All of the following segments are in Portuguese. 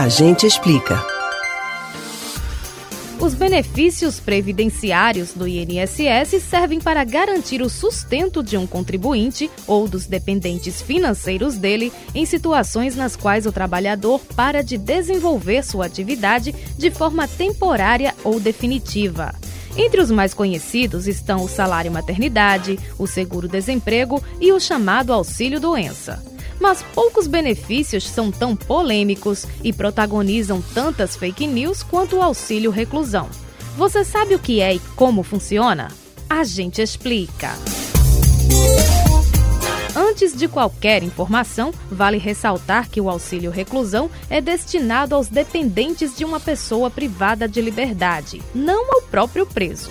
A gente explica. Os benefícios previdenciários do INSS servem para garantir o sustento de um contribuinte ou dos dependentes financeiros dele em situações nas quais o trabalhador para de desenvolver sua atividade de forma temporária ou definitiva. Entre os mais conhecidos estão o salário maternidade, o seguro-desemprego e o chamado auxílio-doença. Mas poucos benefícios são tão polêmicos e protagonizam tantas fake news quanto o auxílio reclusão. Você sabe o que é e como funciona? A gente explica. Antes de qualquer informação, vale ressaltar que o auxílio reclusão é destinado aos dependentes de uma pessoa privada de liberdade, não ao próprio preso.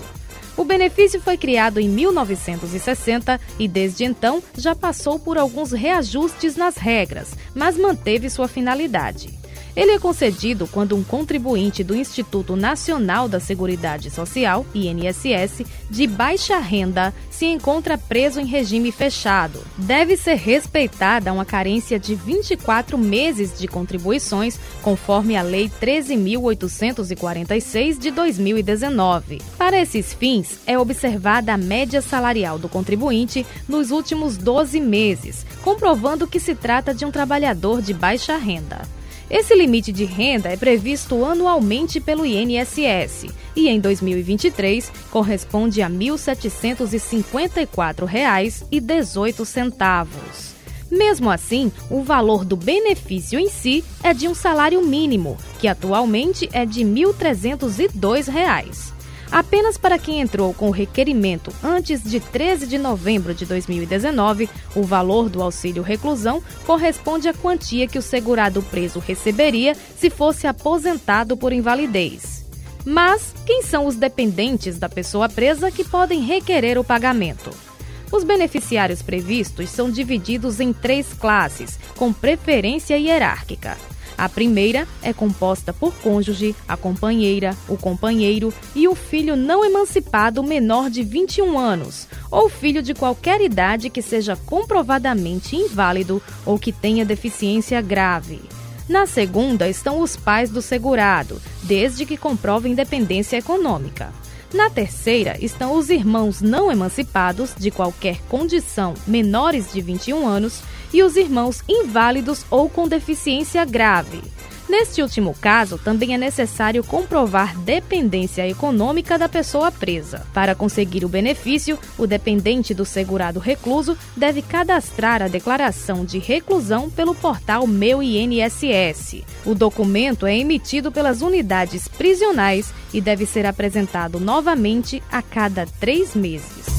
O benefício foi criado em 1960 e desde então já passou por alguns reajustes nas regras, mas manteve sua finalidade. Ele é concedido quando um contribuinte do Instituto Nacional da Seguridade Social, INSS, de baixa renda se encontra preso em regime fechado. Deve ser respeitada uma carência de 24 meses de contribuições, conforme a Lei 13.846 de 2019. Para esses fins, é observada a média salarial do contribuinte nos últimos 12 meses, comprovando que se trata de um trabalhador de baixa renda. Esse limite de renda é previsto anualmente pelo INSS e em 2023 corresponde a R$ 1.754,18. Mesmo assim, o valor do benefício em si é de um salário mínimo, que atualmente é de R$ 1.302. Apenas para quem entrou com o requerimento antes de 13 de novembro de 2019, o valor do auxílio reclusão corresponde à quantia que o segurado preso receberia se fosse aposentado por invalidez. Mas quem são os dependentes da pessoa presa que podem requerer o pagamento? Os beneficiários previstos são divididos em três classes, com preferência hierárquica. A primeira é composta por cônjuge, a companheira, o companheiro e o filho não emancipado menor de 21 anos, ou filho de qualquer idade que seja comprovadamente inválido ou que tenha deficiência grave. Na segunda estão os pais do segurado, desde que comprovem dependência econômica. Na terceira estão os irmãos não emancipados de qualquer condição menores de 21 anos e os irmãos inválidos ou com deficiência grave. Neste último caso, também é necessário comprovar dependência econômica da pessoa presa. Para conseguir o benefício, o dependente do segurado recluso deve cadastrar a declaração de reclusão pelo portal Meu INSS. O documento é emitido pelas unidades prisionais e deve ser apresentado novamente a cada três meses.